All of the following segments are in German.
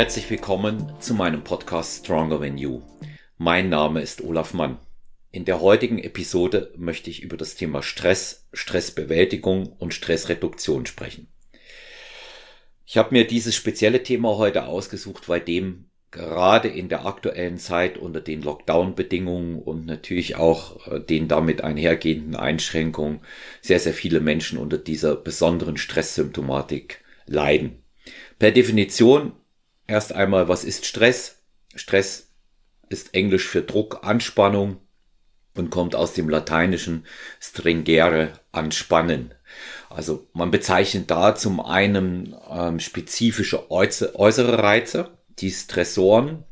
Herzlich willkommen zu meinem Podcast Stronger Than You. Mein Name ist Olaf Mann. In der heutigen Episode möchte ich über das Thema Stress, Stressbewältigung und Stressreduktion sprechen. Ich habe mir dieses spezielle Thema heute ausgesucht, weil dem gerade in der aktuellen Zeit unter den Lockdown-Bedingungen und natürlich auch äh, den damit einhergehenden Einschränkungen sehr, sehr viele Menschen unter dieser besonderen Stresssymptomatik leiden. Per Definition erst einmal, was ist Stress? Stress ist Englisch für Druck, Anspannung und kommt aus dem lateinischen stringere, anspannen. Also man bezeichnet da zum einen ähm, spezifische äußere Reize, die Stressoren,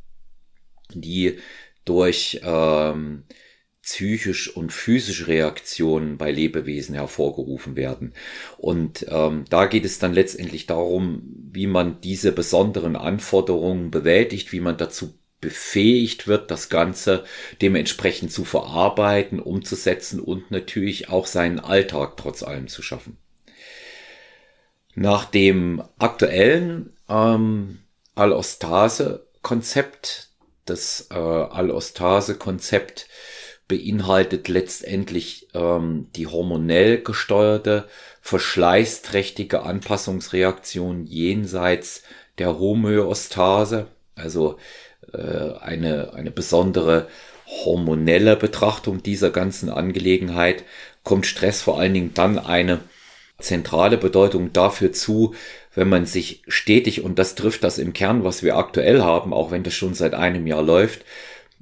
die durch ähm, psychisch und physische Reaktionen bei Lebewesen hervorgerufen werden. Und ähm, da geht es dann letztendlich darum, wie man diese besonderen Anforderungen bewältigt, wie man dazu befähigt wird, das Ganze dementsprechend zu verarbeiten, umzusetzen und natürlich auch seinen Alltag trotz allem zu schaffen. Nach dem aktuellen ähm, Allostase-Konzept, das äh, Allostase-Konzept beinhaltet letztendlich ähm, die hormonell gesteuerte, verschleißträchtige Anpassungsreaktion jenseits der Homöostase, also äh, eine, eine besondere hormonelle Betrachtung dieser ganzen Angelegenheit, kommt Stress vor allen Dingen dann eine zentrale Bedeutung dafür zu, wenn man sich stetig, und das trifft das im Kern, was wir aktuell haben, auch wenn das schon seit einem Jahr läuft,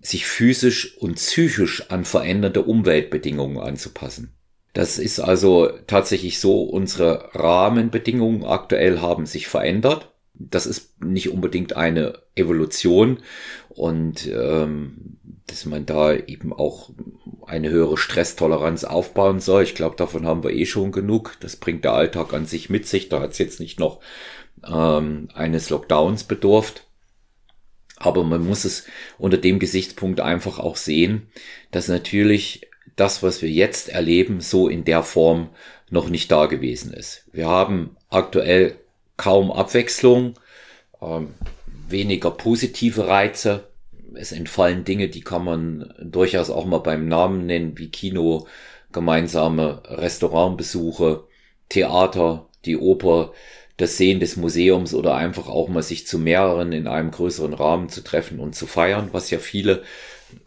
sich physisch und psychisch an veränderte Umweltbedingungen anzupassen. Das ist also tatsächlich so, unsere Rahmenbedingungen aktuell haben sich verändert. Das ist nicht unbedingt eine Evolution und ähm, dass man da eben auch eine höhere Stresstoleranz aufbauen soll. Ich glaube, davon haben wir eh schon genug. Das bringt der Alltag an sich mit sich. Da hat es jetzt nicht noch ähm, eines Lockdowns bedurft. Aber man muss es unter dem Gesichtspunkt einfach auch sehen, dass natürlich das, was wir jetzt erleben, so in der Form noch nicht da gewesen ist. Wir haben aktuell kaum Abwechslung, ähm, weniger positive Reize, es entfallen Dinge, die kann man durchaus auch mal beim Namen nennen, wie Kino, gemeinsame Restaurantbesuche, Theater, die Oper, das Sehen des Museums oder einfach auch mal sich zu mehreren in einem größeren Rahmen zu treffen und zu feiern, was ja viele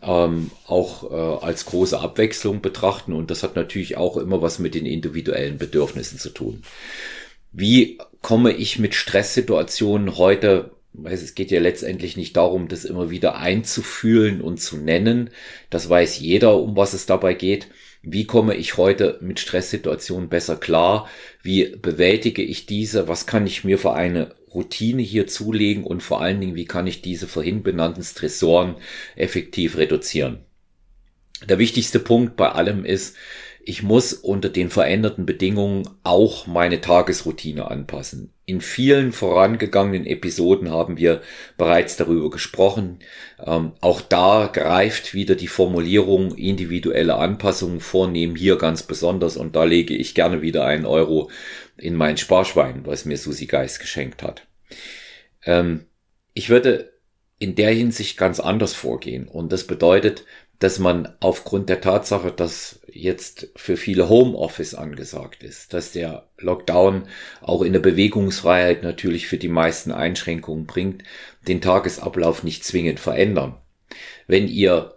ähm, auch äh, als große Abwechslung betrachten. Und das hat natürlich auch immer was mit den individuellen Bedürfnissen zu tun. Wie komme ich mit Stresssituationen heute weil es geht ja letztendlich nicht darum, das immer wieder einzufühlen und zu nennen. Das weiß jeder, um was es dabei geht. Wie komme ich heute mit Stresssituationen besser klar? Wie bewältige ich diese? Was kann ich mir für eine Routine hier zulegen? Und vor allen Dingen, wie kann ich diese vorhin benannten Stressoren effektiv reduzieren? Der wichtigste Punkt bei allem ist, ich muss unter den veränderten Bedingungen auch meine Tagesroutine anpassen. In vielen vorangegangenen Episoden haben wir bereits darüber gesprochen. Ähm, auch da greift wieder die Formulierung individuelle Anpassungen vornehmen hier ganz besonders und da lege ich gerne wieder einen Euro in mein Sparschwein, was mir Susi Geist geschenkt hat. Ähm, ich würde in der Hinsicht ganz anders vorgehen und das bedeutet, dass man aufgrund der Tatsache, dass jetzt für viele Homeoffice angesagt ist, dass der Lockdown auch in der Bewegungsfreiheit natürlich für die meisten Einschränkungen bringt, den Tagesablauf nicht zwingend verändern. Wenn ihr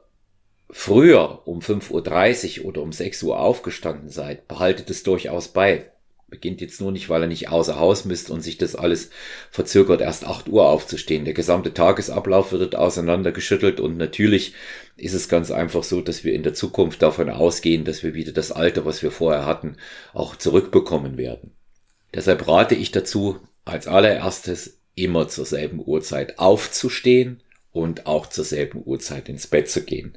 früher um 5.30 Uhr oder um 6 Uhr aufgestanden seid, behaltet es durchaus bei beginnt jetzt nur nicht, weil er nicht außer Haus misst und sich das alles verzögert, erst 8 Uhr aufzustehen. Der gesamte Tagesablauf wird auseinandergeschüttelt und natürlich ist es ganz einfach so, dass wir in der Zukunft davon ausgehen, dass wir wieder das Alter, was wir vorher hatten, auch zurückbekommen werden. Deshalb rate ich dazu, als allererstes immer zur selben Uhrzeit aufzustehen und auch zur selben Uhrzeit ins Bett zu gehen.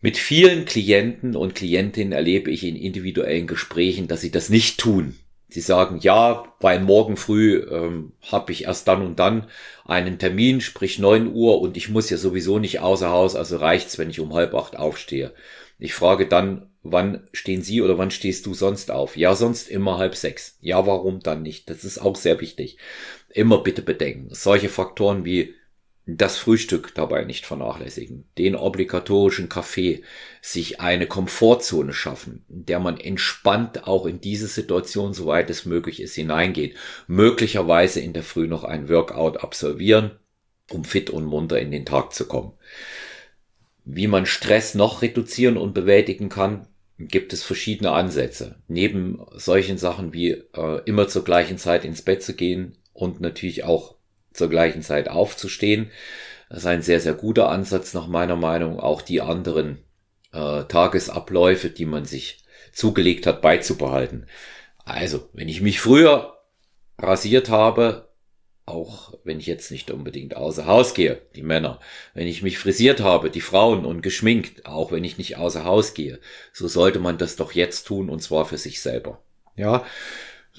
Mit vielen Klienten und Klientinnen erlebe ich in individuellen Gesprächen, dass sie das nicht tun. Sie sagen, ja, weil morgen früh ähm, habe ich erst dann und dann einen Termin, sprich neun Uhr und ich muss ja sowieso nicht außer Haus, also reicht's, wenn ich um halb acht aufstehe. Ich frage dann, wann stehen Sie oder wann stehst du sonst auf? Ja, sonst immer halb sechs. Ja, warum dann nicht? Das ist auch sehr wichtig. Immer bitte bedenken. Solche Faktoren wie das Frühstück dabei nicht vernachlässigen, den obligatorischen Kaffee, sich eine Komfortzone schaffen, in der man entspannt auch in diese Situation, soweit es möglich ist, hineingeht, möglicherweise in der Früh noch ein Workout absolvieren, um fit und munter in den Tag zu kommen. Wie man Stress noch reduzieren und bewältigen kann, gibt es verschiedene Ansätze. Neben solchen Sachen wie äh, immer zur gleichen Zeit ins Bett zu gehen und natürlich auch zur gleichen Zeit aufzustehen. Das ist ein sehr, sehr guter Ansatz nach meiner Meinung, auch die anderen äh, Tagesabläufe, die man sich zugelegt hat, beizubehalten. Also, wenn ich mich früher rasiert habe, auch wenn ich jetzt nicht unbedingt außer Haus gehe, die Männer, wenn ich mich frisiert habe, die Frauen und geschminkt, auch wenn ich nicht außer Haus gehe, so sollte man das doch jetzt tun und zwar für sich selber. Ja,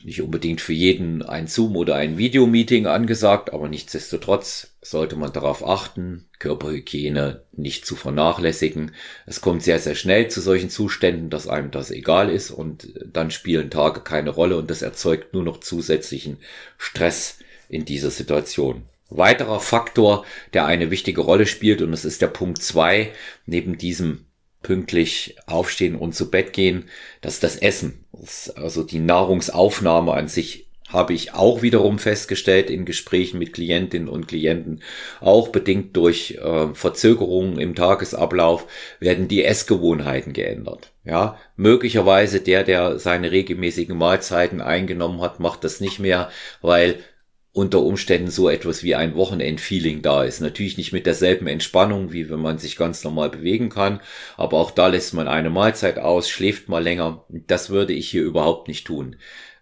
nicht unbedingt für jeden ein Zoom oder ein Videomeeting angesagt, aber nichtsdestotrotz sollte man darauf achten, Körperhygiene nicht zu vernachlässigen. Es kommt sehr, sehr schnell zu solchen Zuständen, dass einem das egal ist und dann spielen Tage keine Rolle und das erzeugt nur noch zusätzlichen Stress in dieser Situation. Weiterer Faktor, der eine wichtige Rolle spielt, und das ist der Punkt zwei neben diesem pünktlich aufstehen und zu Bett gehen, das ist das Essen. Also die Nahrungsaufnahme an sich habe ich auch wiederum festgestellt in Gesprächen mit Klientinnen und Klienten, auch bedingt durch äh, Verzögerungen im Tagesablauf, werden die Essgewohnheiten geändert. Ja, möglicherweise der, der seine regelmäßigen Mahlzeiten eingenommen hat, macht das nicht mehr, weil unter Umständen so etwas wie ein Wochenendfeeling da ist. Natürlich nicht mit derselben Entspannung, wie wenn man sich ganz normal bewegen kann, aber auch da lässt man eine Mahlzeit aus, schläft mal länger. Das würde ich hier überhaupt nicht tun.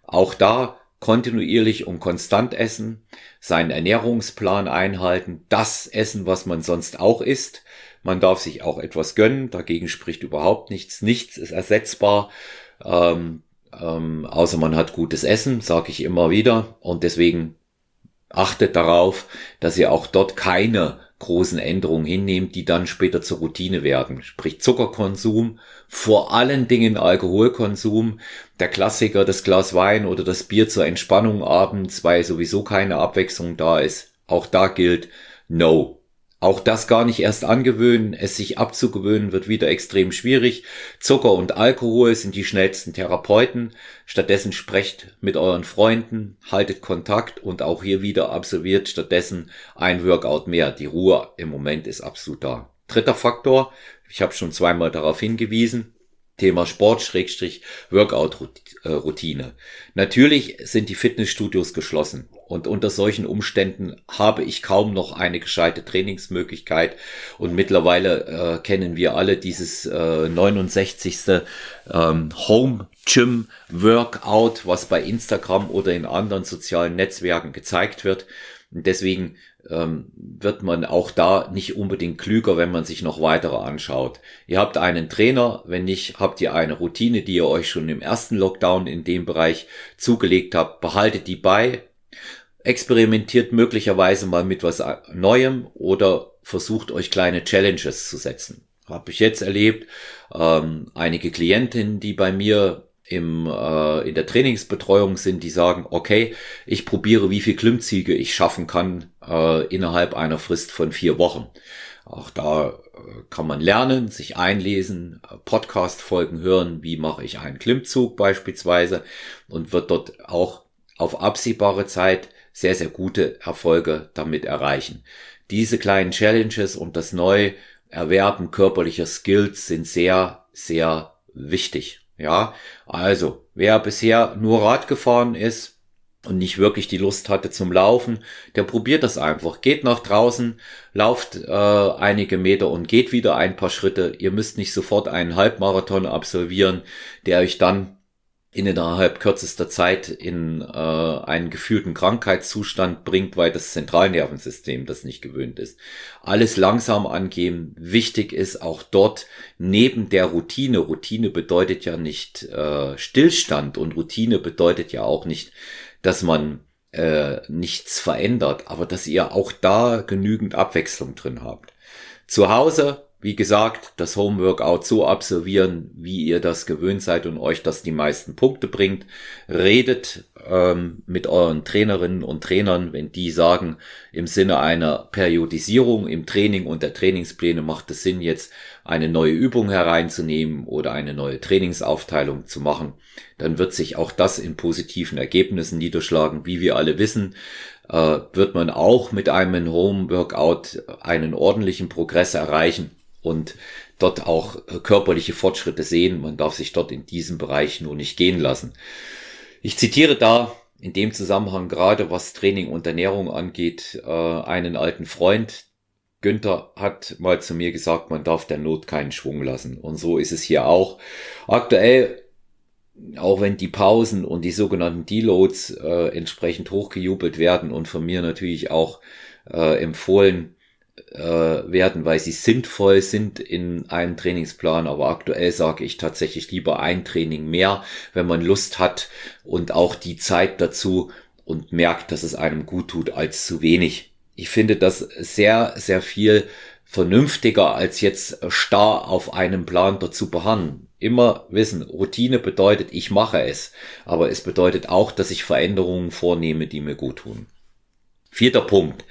Auch da kontinuierlich und konstant essen, seinen Ernährungsplan einhalten, das essen, was man sonst auch isst. Man darf sich auch etwas gönnen, dagegen spricht überhaupt nichts. Nichts ist ersetzbar. Ähm, ähm, außer man hat gutes Essen, sage ich immer wieder. Und deswegen achtet darauf, dass ihr auch dort keine großen Änderungen hinnehmt, die dann später zur Routine werden. Sprich Zuckerkonsum, vor allen Dingen Alkoholkonsum, der Klassiker, das Glas Wein oder das Bier zur Entspannung abends, weil sowieso keine Abwechslung da ist. Auch da gilt No. Auch das gar nicht erst angewöhnen, es sich abzugewöhnen wird wieder extrem schwierig. Zucker und Alkohol sind die schnellsten Therapeuten. Stattdessen sprecht mit euren Freunden, haltet Kontakt und auch hier wieder absolviert stattdessen ein Workout mehr. Die Ruhe im Moment ist absolut da. Dritter Faktor, ich habe schon zweimal darauf hingewiesen, Thema Sport-Workout-Routine. Natürlich sind die Fitnessstudios geschlossen und unter solchen Umständen habe ich kaum noch eine gescheite Trainingsmöglichkeit und mittlerweile äh, kennen wir alle dieses äh, 69. Ähm, Home Gym Workout, was bei Instagram oder in anderen sozialen Netzwerken gezeigt wird. Und deswegen ähm, wird man auch da nicht unbedingt klüger, wenn man sich noch weitere anschaut. Ihr habt einen Trainer, wenn nicht, habt ihr eine Routine, die ihr euch schon im ersten Lockdown in dem Bereich zugelegt habt, behaltet die bei, experimentiert möglicherweise mal mit was Neuem oder versucht euch kleine Challenges zu setzen. Habe ich jetzt erlebt, ähm, einige Klientinnen, die bei mir im, äh, in der Trainingsbetreuung sind, die sagen, okay, ich probiere, wie viel Klimmzüge ich schaffen kann äh, innerhalb einer Frist von vier Wochen. Auch da äh, kann man lernen, sich einlesen, Podcast-Folgen hören, wie mache ich einen Klimmzug beispielsweise und wird dort auch auf absehbare Zeit sehr, sehr gute Erfolge damit erreichen. Diese kleinen Challenges und das Neuerwerben körperlicher Skills sind sehr, sehr wichtig. Ja, also, wer bisher nur Rad gefahren ist und nicht wirklich die Lust hatte zum Laufen, der probiert das einfach. Geht nach draußen, lauft äh, einige Meter und geht wieder ein paar Schritte. Ihr müsst nicht sofort einen Halbmarathon absolvieren, der euch dann innerhalb kürzester Zeit in äh, einen gefühlten Krankheitszustand bringt, weil das Zentralnervensystem das nicht gewöhnt ist. Alles langsam angehen. Wichtig ist auch dort neben der Routine. Routine bedeutet ja nicht äh, Stillstand und Routine bedeutet ja auch nicht, dass man äh, nichts verändert, aber dass ihr auch da genügend Abwechslung drin habt. Zu Hause wie gesagt, das Homeworkout so absolvieren, wie ihr das gewöhnt seid und euch das die meisten Punkte bringt. Redet ähm, mit euren Trainerinnen und Trainern, wenn die sagen, im Sinne einer Periodisierung im Training und der Trainingspläne macht es Sinn, jetzt eine neue Übung hereinzunehmen oder eine neue Trainingsaufteilung zu machen, dann wird sich auch das in positiven Ergebnissen niederschlagen. Wie wir alle wissen, äh, wird man auch mit einem Home Workout einen ordentlichen Progress erreichen und dort auch äh, körperliche Fortschritte sehen. Man darf sich dort in diesem Bereich nur nicht gehen lassen. Ich zitiere da in dem Zusammenhang gerade, was Training und Ernährung angeht, äh, einen alten Freund. Günther hat mal zu mir gesagt, man darf der Not keinen Schwung lassen. Und so ist es hier auch. Aktuell, auch wenn die Pausen und die sogenannten Deloads äh, entsprechend hochgejubelt werden und von mir natürlich auch äh, empfohlen, äh, werden, weil sie sinnvoll sind in einem Trainingsplan. Aber aktuell sage ich tatsächlich lieber ein Training mehr, wenn man Lust hat und auch die Zeit dazu und merkt, dass es einem gut tut, als zu wenig. Ich finde das sehr, sehr viel vernünftiger, als jetzt starr auf einem Plan dazu beharren. Immer wissen, Routine bedeutet, ich mache es, aber es bedeutet auch, dass ich Veränderungen vornehme, die mir gut tun. Vierter Punkt.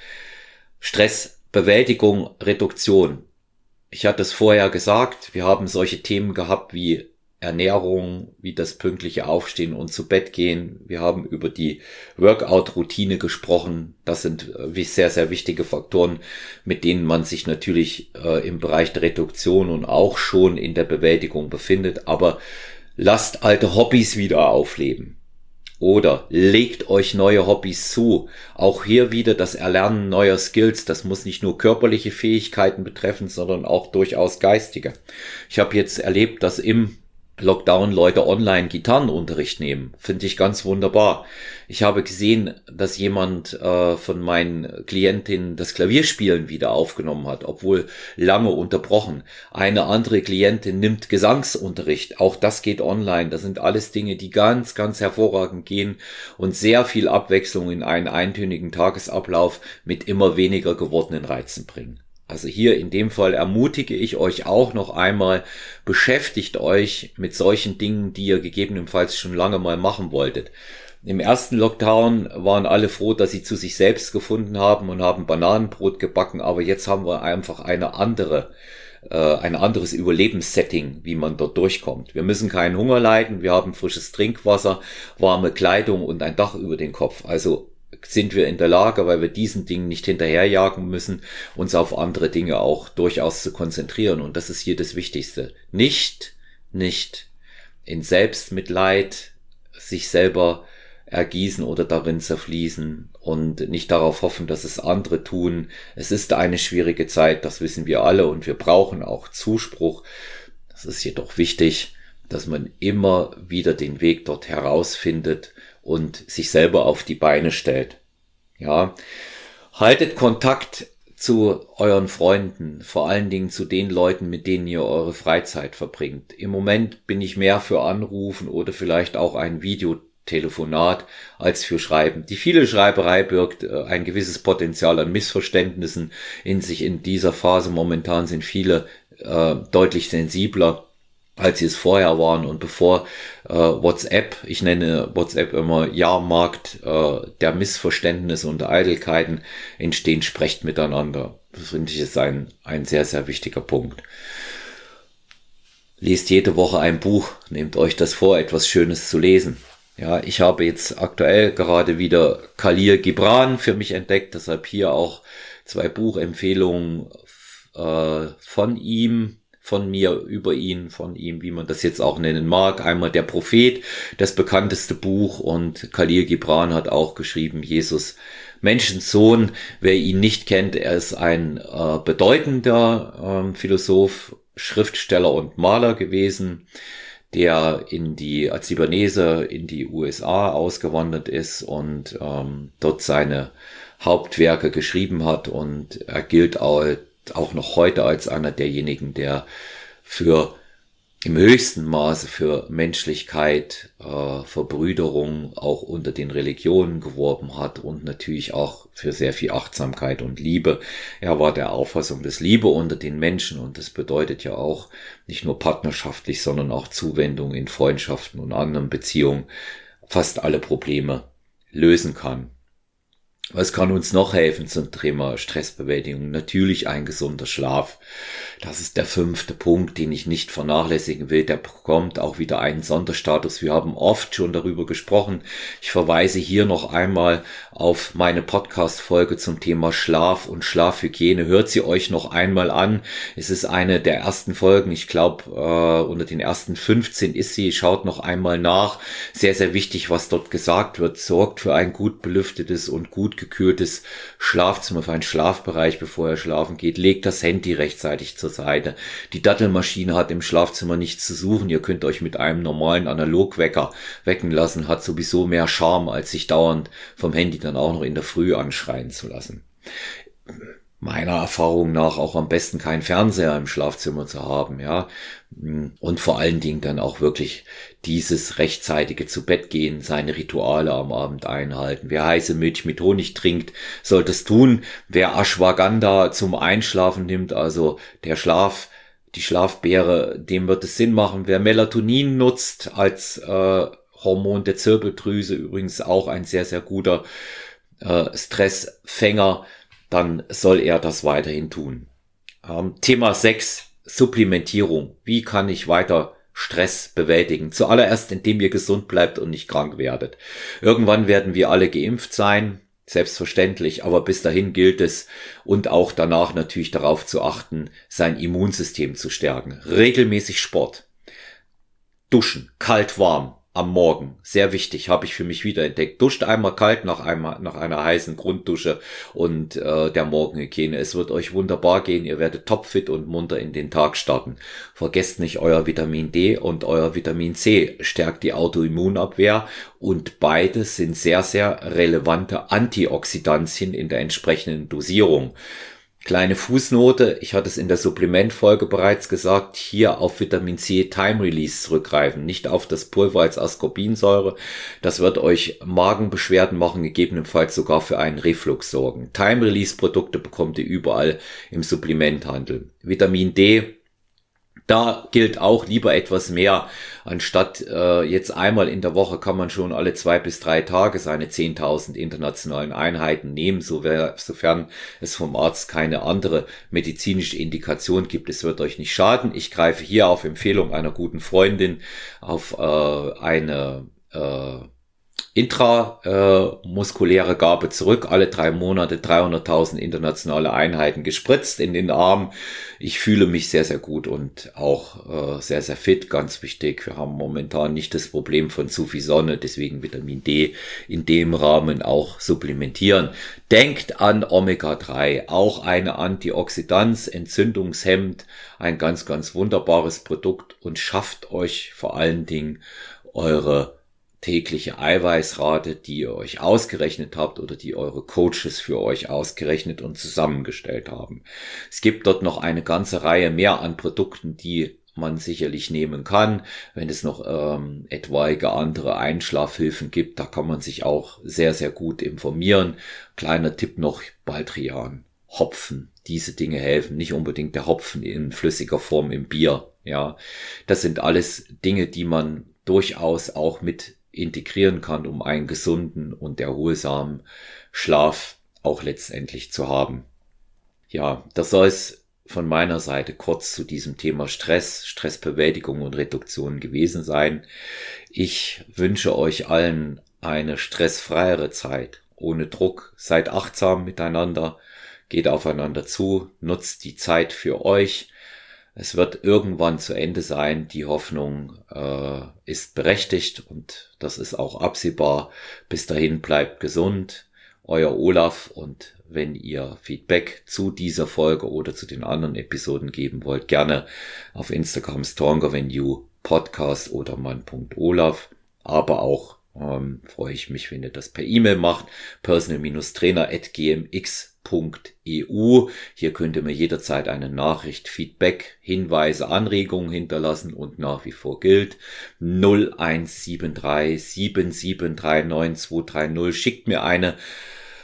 Stress Bewältigung, Reduktion. Ich hatte es vorher gesagt, wir haben solche Themen gehabt wie Ernährung, wie das pünktliche Aufstehen und zu Bett gehen. Wir haben über die Workout-Routine gesprochen. Das sind äh, sehr, sehr wichtige Faktoren, mit denen man sich natürlich äh, im Bereich der Reduktion und auch schon in der Bewältigung befindet. Aber lasst alte Hobbys wieder aufleben. Oder legt euch neue Hobbys zu. Auch hier wieder das Erlernen neuer Skills. Das muss nicht nur körperliche Fähigkeiten betreffen, sondern auch durchaus geistige. Ich habe jetzt erlebt, dass im Lockdown Leute online Gitarrenunterricht nehmen. Finde ich ganz wunderbar. Ich habe gesehen, dass jemand äh, von meinen Klientinnen das Klavierspielen wieder aufgenommen hat, obwohl lange unterbrochen. Eine andere Klientin nimmt Gesangsunterricht. Auch das geht online. Das sind alles Dinge, die ganz, ganz hervorragend gehen und sehr viel Abwechslung in einen eintönigen Tagesablauf mit immer weniger gewordenen Reizen bringen. Also hier in dem Fall ermutige ich euch auch noch einmal, beschäftigt euch mit solchen Dingen, die ihr gegebenenfalls schon lange mal machen wolltet. Im ersten Lockdown waren alle froh, dass sie zu sich selbst gefunden haben und haben Bananenbrot gebacken, aber jetzt haben wir einfach eine andere, äh, ein anderes Überlebenssetting, wie man dort durchkommt. Wir müssen keinen Hunger leiden, wir haben frisches Trinkwasser, warme Kleidung und ein Dach über den Kopf. Also sind wir in der Lage, weil wir diesen Dingen nicht hinterherjagen müssen, uns auf andere Dinge auch durchaus zu konzentrieren. Und das ist hier das Wichtigste. Nicht, nicht in Selbstmitleid sich selber ergießen oder darin zerfließen und nicht darauf hoffen, dass es andere tun. Es ist eine schwierige Zeit, das wissen wir alle und wir brauchen auch Zuspruch. Das ist jedoch wichtig, dass man immer wieder den Weg dort herausfindet und sich selber auf die Beine stellt. Ja, haltet Kontakt zu euren Freunden, vor allen Dingen zu den Leuten, mit denen ihr eure Freizeit verbringt. Im Moment bin ich mehr für Anrufen oder vielleicht auch ein Videotelefonat als für Schreiben. Die viele Schreiberei birgt äh, ein gewisses Potenzial an Missverständnissen in sich. In dieser Phase momentan sind viele äh, deutlich sensibler als sie es vorher waren und bevor äh, WhatsApp, ich nenne WhatsApp immer Jahrmarkt äh, der Missverständnisse und Eitelkeiten entstehen, sprecht miteinander. Das finde ich ist ein, ein sehr, sehr wichtiger Punkt. Lest jede Woche ein Buch, nehmt euch das vor, etwas Schönes zu lesen. Ja, ich habe jetzt aktuell gerade wieder Khalil Gibran für mich entdeckt, deshalb hier auch zwei Buchempfehlungen äh, von ihm von mir über ihn, von ihm, wie man das jetzt auch nennen mag. Einmal der Prophet, das bekannteste Buch und Khalil Gibran hat auch geschrieben, Jesus Menschensohn. Wer ihn nicht kennt, er ist ein äh, bedeutender äh, Philosoph, Schriftsteller und Maler gewesen, der in die als Libanese in die USA ausgewandert ist und ähm, dort seine Hauptwerke geschrieben hat und er gilt auch, auch noch heute als einer derjenigen, der für im höchsten Maße für Menschlichkeit, äh, Verbrüderung auch unter den Religionen geworben hat und natürlich auch für sehr viel Achtsamkeit und Liebe. Er war der Auffassung des Liebe unter den Menschen und das bedeutet ja auch nicht nur partnerschaftlich, sondern auch Zuwendung in Freundschaften und anderen Beziehungen fast alle Probleme lösen kann. Was kann uns noch helfen zum Thema Stressbewältigung? Natürlich ein gesunder Schlaf. Das ist der fünfte Punkt, den ich nicht vernachlässigen will. Der bekommt auch wieder einen Sonderstatus. Wir haben oft schon darüber gesprochen. Ich verweise hier noch einmal auf meine Podcast-Folge zum Thema Schlaf und Schlafhygiene. Hört sie euch noch einmal an. Es ist eine der ersten Folgen. Ich glaube, äh, unter den ersten 15 ist sie. Schaut noch einmal nach. Sehr, sehr wichtig, was dort gesagt wird. Sorgt für ein gut belüftetes und gut gekühltes Schlafzimmer, für einen Schlafbereich, bevor er schlafen geht. Legt das Handy rechtzeitig zur Seite. Die Dattelmaschine hat im Schlafzimmer nichts zu suchen. Ihr könnt euch mit einem normalen Analogwecker wecken lassen. Hat sowieso mehr Charme, als sich dauernd vom Handy dann auch noch in der Früh anschreien zu lassen meiner Erfahrung nach auch am besten keinen Fernseher im Schlafzimmer zu haben, ja. Und vor allen Dingen dann auch wirklich dieses rechtzeitige zu Bett gehen, seine Rituale am Abend einhalten. Wer heiße Milch mit Honig trinkt, sollte es tun. Wer Ashwagandha zum Einschlafen nimmt, also der Schlaf, die Schlafbeere, dem wird es Sinn machen. Wer Melatonin nutzt als äh, Hormon der Zirbeldrüse, übrigens auch ein sehr, sehr guter äh, Stressfänger, dann soll er das weiterhin tun. Ähm, Thema 6, Supplementierung. Wie kann ich weiter Stress bewältigen? Zuallererst, indem ihr gesund bleibt und nicht krank werdet. Irgendwann werden wir alle geimpft sein, selbstverständlich, aber bis dahin gilt es und auch danach natürlich darauf zu achten, sein Immunsystem zu stärken. Regelmäßig Sport. Duschen, kalt, warm, am Morgen. Sehr wichtig, habe ich für mich wieder entdeckt. Duscht einmal kalt nach, einmal, nach einer heißen Grunddusche und äh, der Morgenhygiene. Es wird euch wunderbar gehen. Ihr werdet topfit und munter in den Tag starten. Vergesst nicht euer Vitamin D und euer Vitamin C. Stärkt die Autoimmunabwehr und beides sind sehr, sehr relevante Antioxidantien in der entsprechenden Dosierung. Kleine Fußnote, ich hatte es in der Supplementfolge bereits gesagt, hier auf Vitamin C Time Release zurückgreifen, nicht auf das Pulver als Ascorbinsäure. Das wird euch Magenbeschwerden machen, gegebenenfalls sogar für einen Reflux sorgen. Time Release Produkte bekommt ihr überall im Supplementhandel. Vitamin D da gilt auch lieber etwas mehr. Anstatt äh, jetzt einmal in der Woche kann man schon alle zwei bis drei Tage seine 10.000 internationalen Einheiten nehmen, so wär, sofern es vom Arzt keine andere medizinische Indikation gibt. Es wird euch nicht schaden. Ich greife hier auf Empfehlung einer guten Freundin auf äh, eine äh, intramuskuläre Gabe zurück, alle drei Monate 300.000 internationale Einheiten gespritzt in den Arm. Ich fühle mich sehr, sehr gut und auch äh, sehr, sehr fit, ganz wichtig. Wir haben momentan nicht das Problem von zu viel Sonne, deswegen Vitamin D in dem Rahmen auch supplementieren. Denkt an Omega-3, auch eine Antioxidanz, Entzündungshemd, ein ganz, ganz wunderbares Produkt und schafft euch vor allen Dingen eure tägliche Eiweißrate, die ihr euch ausgerechnet habt oder die eure Coaches für euch ausgerechnet und zusammengestellt haben. Es gibt dort noch eine ganze Reihe mehr an Produkten, die man sicherlich nehmen kann. Wenn es noch ähm, etwaige andere Einschlafhilfen gibt, da kann man sich auch sehr, sehr gut informieren. Kleiner Tipp noch, Baldrian, Hopfen, diese Dinge helfen. Nicht unbedingt der Hopfen in flüssiger Form im Bier. Ja, das sind alles Dinge, die man durchaus auch mit integrieren kann, um einen gesunden und erholsamen Schlaf auch letztendlich zu haben. Ja, das soll es von meiner Seite kurz zu diesem Thema Stress, Stressbewältigung und Reduktion gewesen sein. Ich wünsche euch allen eine stressfreiere Zeit, ohne Druck. Seid achtsam miteinander, geht aufeinander zu, nutzt die Zeit für euch, es wird irgendwann zu Ende sein. Die Hoffnung äh, ist berechtigt und das ist auch absehbar. Bis dahin bleibt gesund. Euer Olaf und wenn ihr Feedback zu dieser Folge oder zu den anderen Episoden geben wollt, gerne auf Instagram Stronger Than You Podcast oder mann.olaf. Aber auch ähm, freue ich mich, wenn ihr das per E-Mail macht. personal-trainer.gmx.eu. Hier könnt ihr mir jederzeit eine Nachricht, Feedback, Hinweise, Anregungen hinterlassen und nach wie vor gilt 0173 7739 230. Schickt mir eine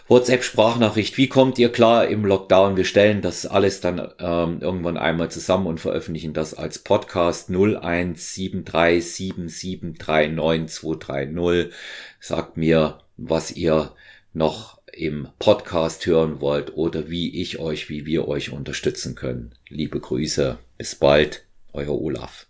WhatsApp-Sprachnachricht. Wie kommt ihr klar im Lockdown? Wir stellen das alles dann ähm, irgendwann einmal zusammen und veröffentlichen das als Podcast 01737739230. Sagt mir, was ihr noch im Podcast hören wollt oder wie ich euch, wie wir euch unterstützen können. Liebe Grüße, bis bald, euer Olaf.